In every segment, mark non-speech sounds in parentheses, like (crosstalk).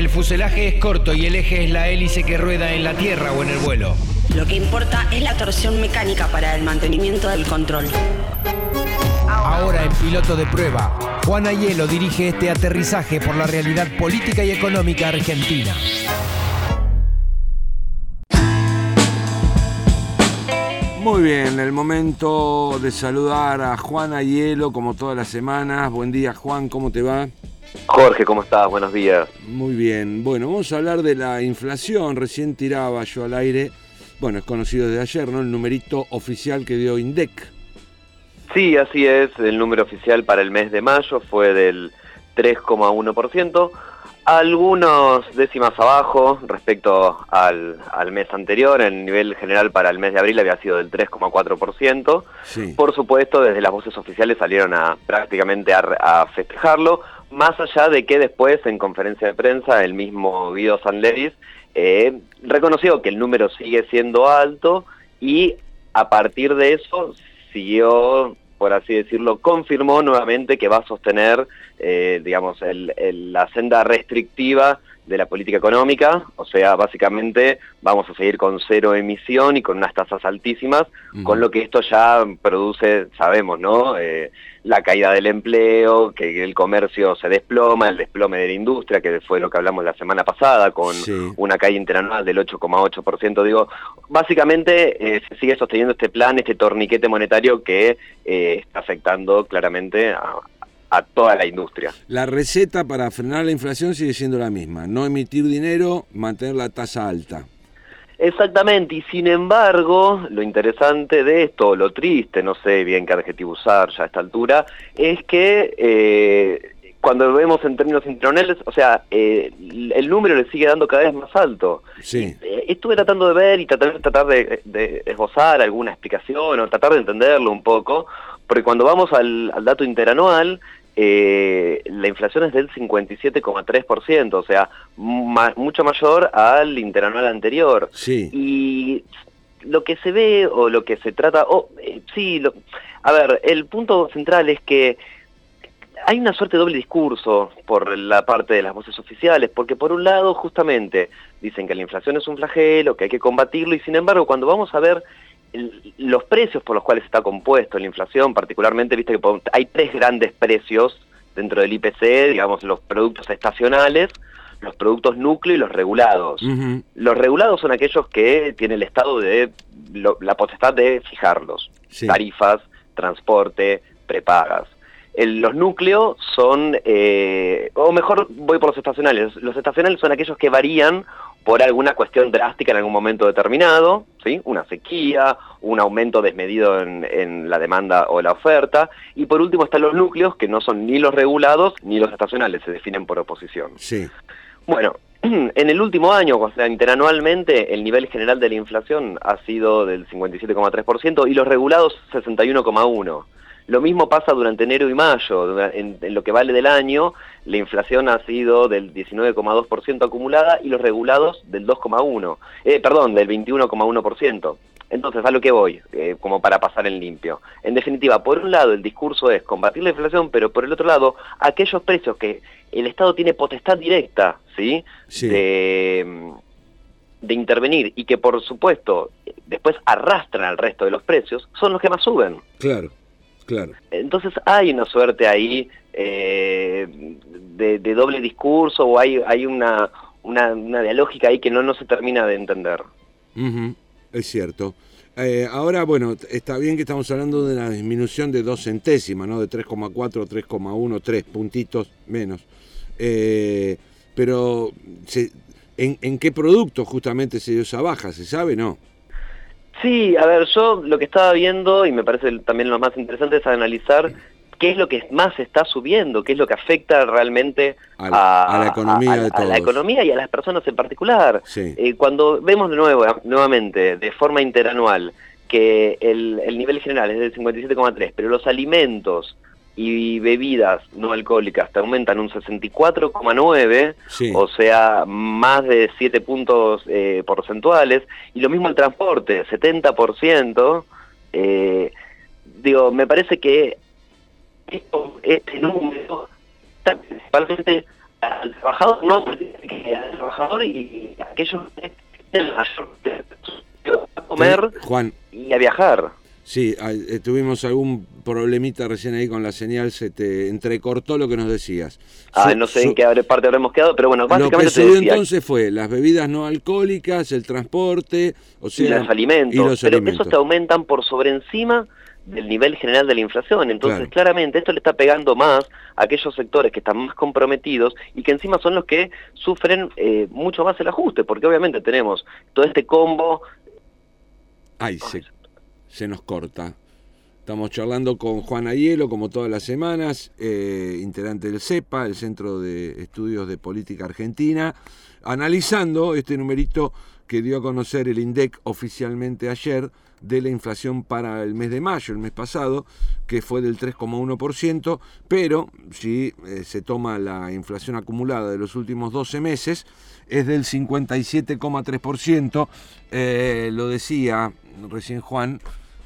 El fuselaje es corto y el eje es la hélice que rueda en la tierra o en el vuelo. Lo que importa es la torsión mecánica para el mantenimiento del control. Ahora en piloto de prueba, Juan Ayelo dirige este aterrizaje por la realidad política y económica argentina. Muy bien, el momento de saludar a Juan Ayelo como todas las semanas. Buen día Juan, ¿cómo te va? Jorge, ¿cómo estás? Buenos días. Muy bien, bueno, vamos a hablar de la inflación. Recién tiraba yo al aire, bueno, es conocido desde ayer, ¿no? El numerito oficial que dio INDEC. Sí, así es, el número oficial para el mes de mayo fue del 3,1%, algunos décimas abajo respecto al, mes anterior, el nivel general para el mes de abril había sido del 3,4%. Sí. Por supuesto, desde las voces oficiales salieron a prácticamente a, a, festejarlo, más allá de que después en conferencia de prensa el mismo Guido Sanleris eh, reconoció que el número sigue siendo alto y a partir de eso siguió, por así decirlo, confirmó nuevamente que va a sostener, eh, digamos, el, el, la senda restrictiva de la política económica, o sea, básicamente vamos a seguir con cero emisión y con unas tasas altísimas, uh -huh. con lo que esto ya produce, sabemos, ¿no? Eh, la caída del empleo, que el comercio se desploma, el desplome de la industria, que fue lo que hablamos la semana pasada, con Sí. una caída interanual del 8,8%. Digo, básicamente eh, se sigue sosteniendo este plan, este torniquete monetario que eh, está afectando claramente a, a toda la industria. La receta para frenar la inflación sigue siendo la misma, no emitir dinero, mantener la tasa alta. Exactamente, y sin embargo, lo interesante de esto, lo triste, no sé bien qué adjetivo usar ya a esta altura, es que eh, cuando lo vemos en términos intronales, o sea, eh, el número le sigue dando cada vez más alto. Sí. Eh, estuve tratando de ver y tratar, tratar de, de, esbozar alguna explicación o tratar de entenderlo un poco, porque cuando vamos al, al dato interanual, eh, la inflación es del 57,3%, o sea, ma mucho mayor al interanual anterior. Sí. Y lo que se ve o lo que se trata, oh, eh, sí, lo, a ver, el punto central es que hay una suerte de doble discurso por la parte de las voces oficiales, porque por un lado justamente dicen que la inflación es un flagelo, que hay que combatirlo, y sin embargo cuando vamos a ver los precios por los cuales está compuesto la inflación, particularmente, viste que hay tres grandes precios dentro del IPC, digamos los productos estacionales, los productos núcleo y los regulados. Uh -huh. Los regulados son aquellos que tiene el Estado de lo, la potestad de fijarlos, Sí. tarifas, transporte, prepagas. El- los núcleos son, eh, o mejor voy por los estacionales, los estacionales son aquellos que varían por alguna cuestión drástica en algún momento determinado, ¿sí? una sequía, un aumento desmedido en, en la demanda o la oferta, y por último están los núcleos que no son ni los regulados ni los estacionales, se definen por oposición. Sí. Bueno, (clears throat) en el último año, o sea, interanualmente, el nivel general de la inflación ha sido del 57,3% y los regulados 61,1%. Lo mismo pasa durante enero y mayo. En, en lo que vale del año, la inflación ha sido del 19,2% acumulada y los regulados del 2,1%. Eh, perdón, del 21,1%. Entonces, a lo que voy, eh, como para pasar en limpio. En definitiva, por un lado el discurso es combatir la inflación, pero por el otro lado, aquellos precios que el Estado tiene potestad directa, ¿sí? Sí. De, de intervenir y que por supuesto después arrastran al resto de los precios, son los que más suben. Claro, claro. Entonces hay una suerte ahí eh, de, de doble discurso o hay, hay una, una, una dialógica ahí que no, no se termina de entender. Es cierto. Eh, ahora, bueno, está bien que estamos hablando de una disminución de dos centésimas, ¿no? De 3,4, 3,1, 3 puntitos menos. Eh, pero, se- ¿en, en qué producto justamente se dio esa baja? ¿Se sabe? No. Sí, a ver, yo lo que estaba viendo, y me parece también lo más interesante, es analizar qué es lo que más está subiendo, qué es lo que afecta realmente A la- a la economía a- de a la economía y a las personas en particular. Sí. Eh, cuando vemos de nuevo, nuevamente, de forma interanual, que el, el nivel general es del 57,3, pero los alimentos y bebidas no alcohólicas te aumentan un 64,9, Sí. o sea, más de 7 puntos eh, porcentuales, y lo mismo el transporte, 70%, eh, digo, me parece que esto, este número está principalmente al trabajador no eh, al trabajador y aquellos que tienen mayor a comer Juan, y a viajar. Sí, ah, eh, tuvimos algún problemita recién ahí con la señal, se te entrecortó lo que nos decías. Ah, no sé en qué parte habremos quedado, pero bueno, Lo que básicamente subió decía, entonces fue las bebidas no alcohólicas, el transporte, o y sea, los alimentos, y los pero alimentos. esos te aumentan por sobre encima del nivel general de la inflación. Entonces, Claro. claramente, esto le está pegando más a aquellos sectores que están más comprometidos y que encima son los que sufren eh, mucho más el ajuste, porque obviamente tenemos todo este combo Ay, se, se nos corta. Estamos charlando con Juan Ayelo, como todas las semanas, eh, integrante del CEPA, el Centro de Estudios de Política Argentina, analizando este numerito que dio a conocer el INDEC oficialmente ayer de la inflación para el mes de mayo, el mes pasado, que fue del 3,1%, pero si eh, se toma la inflación acumulada de los últimos 12 meses, es del 57,3%. Eh, lo decía recién Juan,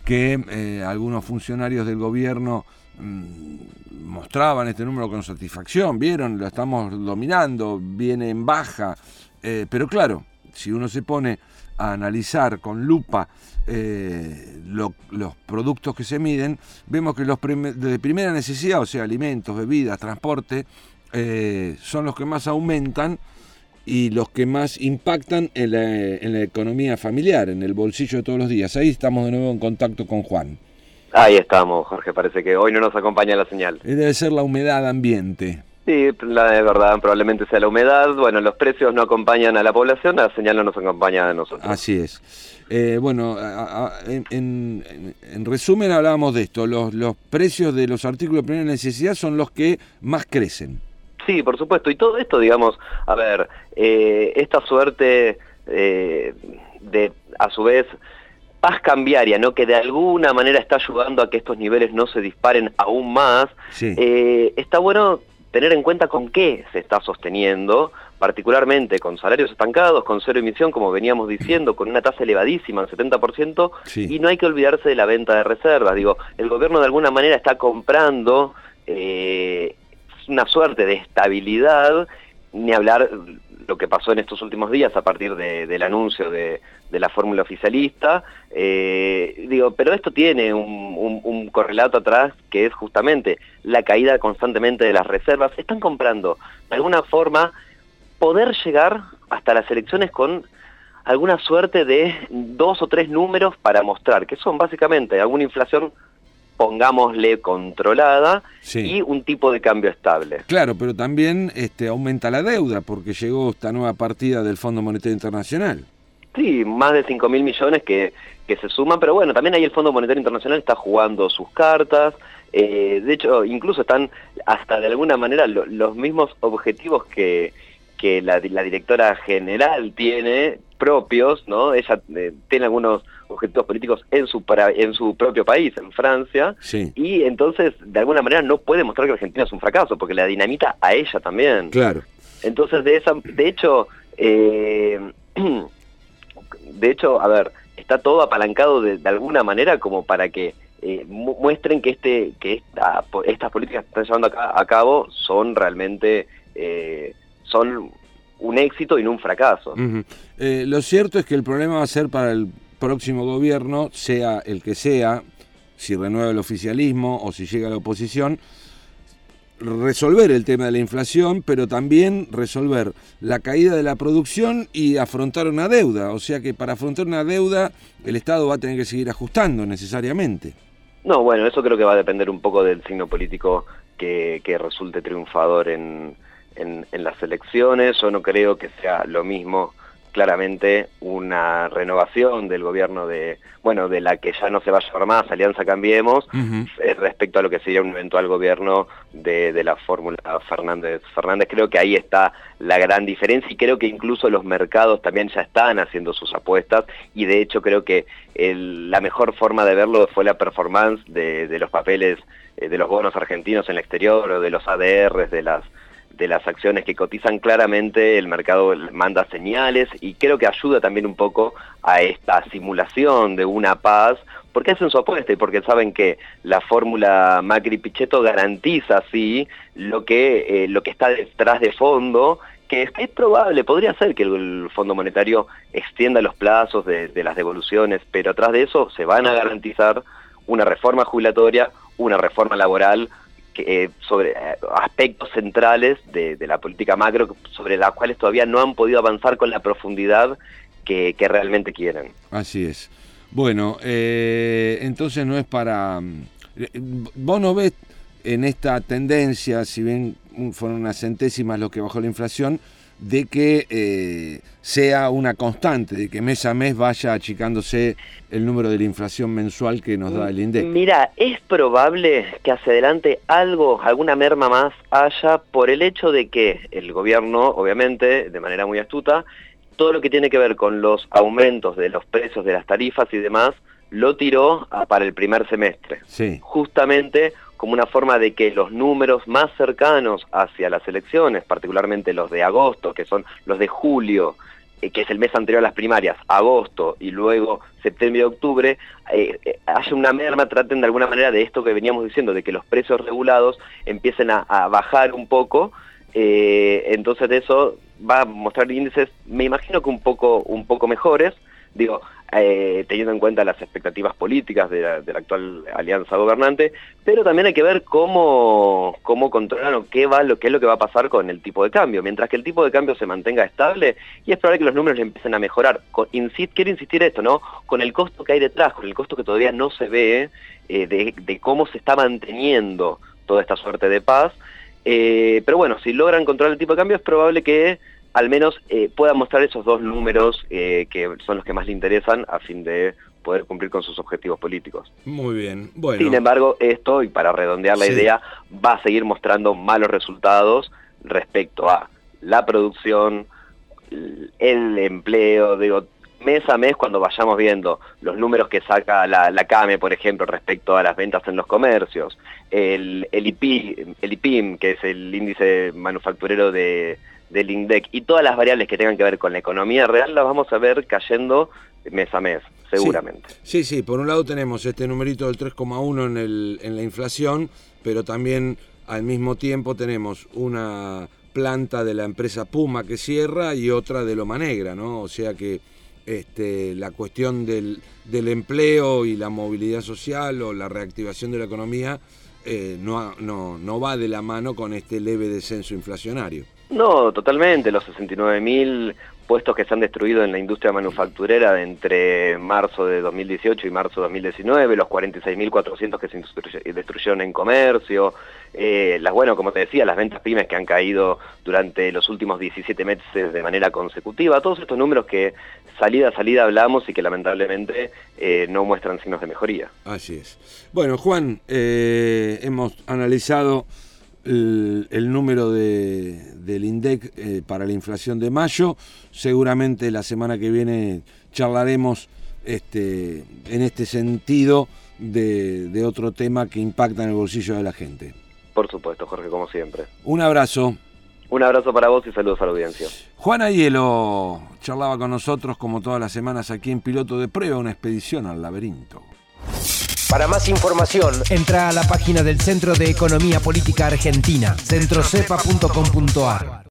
que eh, algunos funcionarios del gobierno mm, mostraban este número con satisfacción, vieron, lo estamos dominando, viene en baja, eh, pero claro, si uno se pone a analizar con lupa eh, lo- los productos que se miden, vemos que los de primera necesidad, o sea, alimentos, bebidas, transporte, son los que más aumentan y los que más impactan en la, en la economía familiar, en el bolsillo de todos los días. Ahí estamos de nuevo en contacto con Juan. Ahí estamos, Jorge, parece que hoy no nos acompaña la señal. Eh, Debe ser la humedad ambiente. Sí, la de verdad, probablemente sea la humedad. Bueno, los precios no acompañan a la población, la señal no nos acompaña a nosotros. Así es. Eh, bueno, a- a- en, en- en resumen hablábamos de esto. Los, los precios de los artículos de primera necesidad son los que más crecen. Sí, por supuesto. Y todo esto, digamos, a ver, eh, esta suerte eh, de, a su vez, paz cambiaria, ¿no? Que de alguna manera está ayudando a que estos niveles no se disparen aún más. Sí. Eh, está bueno tener en cuenta con qué se está sosteniendo, particularmente con salarios estancados, con cero emisión, como veníamos diciendo, con una tasa elevadísima, el 70%, Sí. y no hay que olvidarse de la venta de reservas. Digo, el gobierno de alguna manera está comprando eh, una suerte de estabilidad, ni hablar lo que pasó en estos últimos días a partir de- del anuncio de, la fórmula oficialista. Eh, digo, pero esto tiene un correlato atrás que es justamente la caída constantemente de las reservas. Están comprando, de alguna forma, poder llegar hasta las elecciones con alguna suerte de dos o tres números para mostrar, que son básicamente alguna inflación, pongámosle, controlada Sí. y un tipo de cambio estable. Claro, pero también este, aumenta la deuda porque llegó esta nueva partida del Fondo Monetario Internacional. Sí, más de 5 mil millones que, que se suman, pero bueno, también ahí el Fondo Monetario Internacional está jugando sus cartas, eh, de hecho, incluso están hasta de alguna manera lo- los mismos objetivos que, que la, la directora general tiene propios, ¿no? Ella eh, tiene algunos objetivos políticos en su, para- en su propio país, en Francia, Sí, y entonces de alguna manera no puede mostrar que Argentina es un fracaso, porque la dinamita a ella también. claro. Entonces, de esa, de hecho, eh, (clears throat) de hecho, a ver, está todo apalancado de, de alguna manera como para que eh, mu- muestren que este, que esta, estas políticas que están llevando a, ca- a cabo son realmente, eh, son un éxito y no un fracaso. Eh, lo cierto es que el problema va a ser para el próximo gobierno, sea el que sea, si renueva el oficialismo o si llega la oposición, resolver el tema de la inflación, pero también resolver la caída de la producción y afrontar una deuda. O sea que para afrontar una deuda el Estado va a tener que seguir ajustando necesariamente. No, bueno, eso creo que va a depender un poco del signo político que, que resulte triunfador en, en, en las elecciones. Yo no creo que sea lo mismo claramente una renovación del gobierno de, bueno, de la que ya no se va a llamar más Alianza Cambiemos, eh, respecto a lo que sería un eventual gobierno de, de la fórmula Fernández. Fernández creo que ahí está la gran diferencia y creo que incluso los mercados también ya están haciendo sus apuestas y de hecho creo que el- la mejor forma de verlo fue la performance de, de los papeles eh, de los bonos argentinos en el exterior o de los ADRs de las de las acciones que cotizan claramente, el mercado manda señales y creo que ayuda también un poco a esta simulación de una paz, porque hacen su apuesta y porque saben que la fórmula Macri-Pichetto garantiza, sí, lo que, eh, lo que está detrás de fondo, que es, probable, podría ser que el, Fondo Monetario extienda los plazos de, las devoluciones, pero atrás de eso se van a garantizar una reforma jubilatoria, una reforma laboral, eh, sobre eh, aspectos centrales de, la política macro sobre las cuales todavía no han podido avanzar con la profundidad que, realmente quieren. Así es. Bueno, eh, entonces no es para... Vos no ves en esta tendencia, si bien fueron unas centésimas lo que bajó la inflación, de que eh, sea una constante, de que mes a mes vaya achicándose el número de la inflación mensual que nos da el INDEC. Mira, es probable que hacia adelante algo, alguna merma más haya por el hecho de que el gobierno, obviamente, de manera muy astuta, todo lo que tiene que ver con los aumentos de los precios de las tarifas y demás, lo tiró para el primer semestre. Sí. Justamente como una forma de que los números más cercanos hacia las elecciones, particularmente los de agosto, que son los de julio, eh, que es el mes anterior a las primarias, agosto y luego septiembre y octubre, eh, eh, haya una merma, traten de alguna manera de esto que veníamos diciendo, de que los precios regulados empiecen a, bajar un poco, entonces de eso va a mostrar índices, me imagino que un poco, un poco mejores, digo, eh, teniendo en cuenta las expectativas políticas de la, actual alianza gobernante, pero también hay que ver cómo, cómo controlan o qué, va, lo, qué es lo que va a pasar con el tipo de cambio. Mientras que el tipo de cambio se mantenga estable, y es probable que los números empiecen a mejorar. quiero insistir esto, ¿no? Con el costo que hay detrás, con el costo que todavía no se ve eh, de, cómo se está manteniendo toda esta suerte de paz. Eh, pero bueno, si logran controlar el tipo de cambio, es probable que al menos eh, pueda mostrar esos dos números eh, que son los que más le interesan a fin de poder cumplir con sus objetivos políticos. Muy bien, bueno. Sin embargo, esto, y para redondear la idea, va a seguir mostrando malos resultados respecto a la producción, el empleo, digo, mes a mes cuando vayamos viendo los números que saca la, la, CAME, por ejemplo, respecto a las ventas en los comercios, el, el, el IPIM, que es el índice manufacturero de, del INDEC y todas las variables que tengan que ver con la economía real las vamos a ver cayendo mes a mes, seguramente. Sí, sí, por un lado tenemos este numerito del 3,1 en, en la inflación, pero también al mismo tiempo tenemos una planta de la empresa Puma que cierra y otra de Loma Negra, ¿no? O sea que este, la cuestión del, del empleo y la movilidad social o la reactivación de la economía eh, no, no, no va de la mano con este leve descenso inflacionario. No, totalmente. Los 69.000 puestos que se han destruido en la industria manufacturera entre marzo de 2018 y marzo de 2019, los 46.400 que se destruyeron en comercio, eh, las, bueno, como te decía, las ventas pymes que han caído durante los últimos 17 meses de manera consecutiva, todos estos números que salida a salida hablamos y que lamentablemente eh, no muestran signos de mejoría. Así es. Bueno, Juan, eh, hemos analizado el, número de, del INDEC eh, para la inflación de mayo. Seguramente la semana que viene charlaremos este, en este sentido de, otro tema que impacta en el bolsillo de la gente. Por supuesto, Jorge, como siempre. Un abrazo. Un abrazo para vos y saludos a la audiencia. Juana Hielo charlaba con nosotros como todas las semanas aquí en Piloto de Prueba, una expedición al laberinto. Para más información, entra a la página del Centro de Economía Política Argentina, centrocepa.com.ar.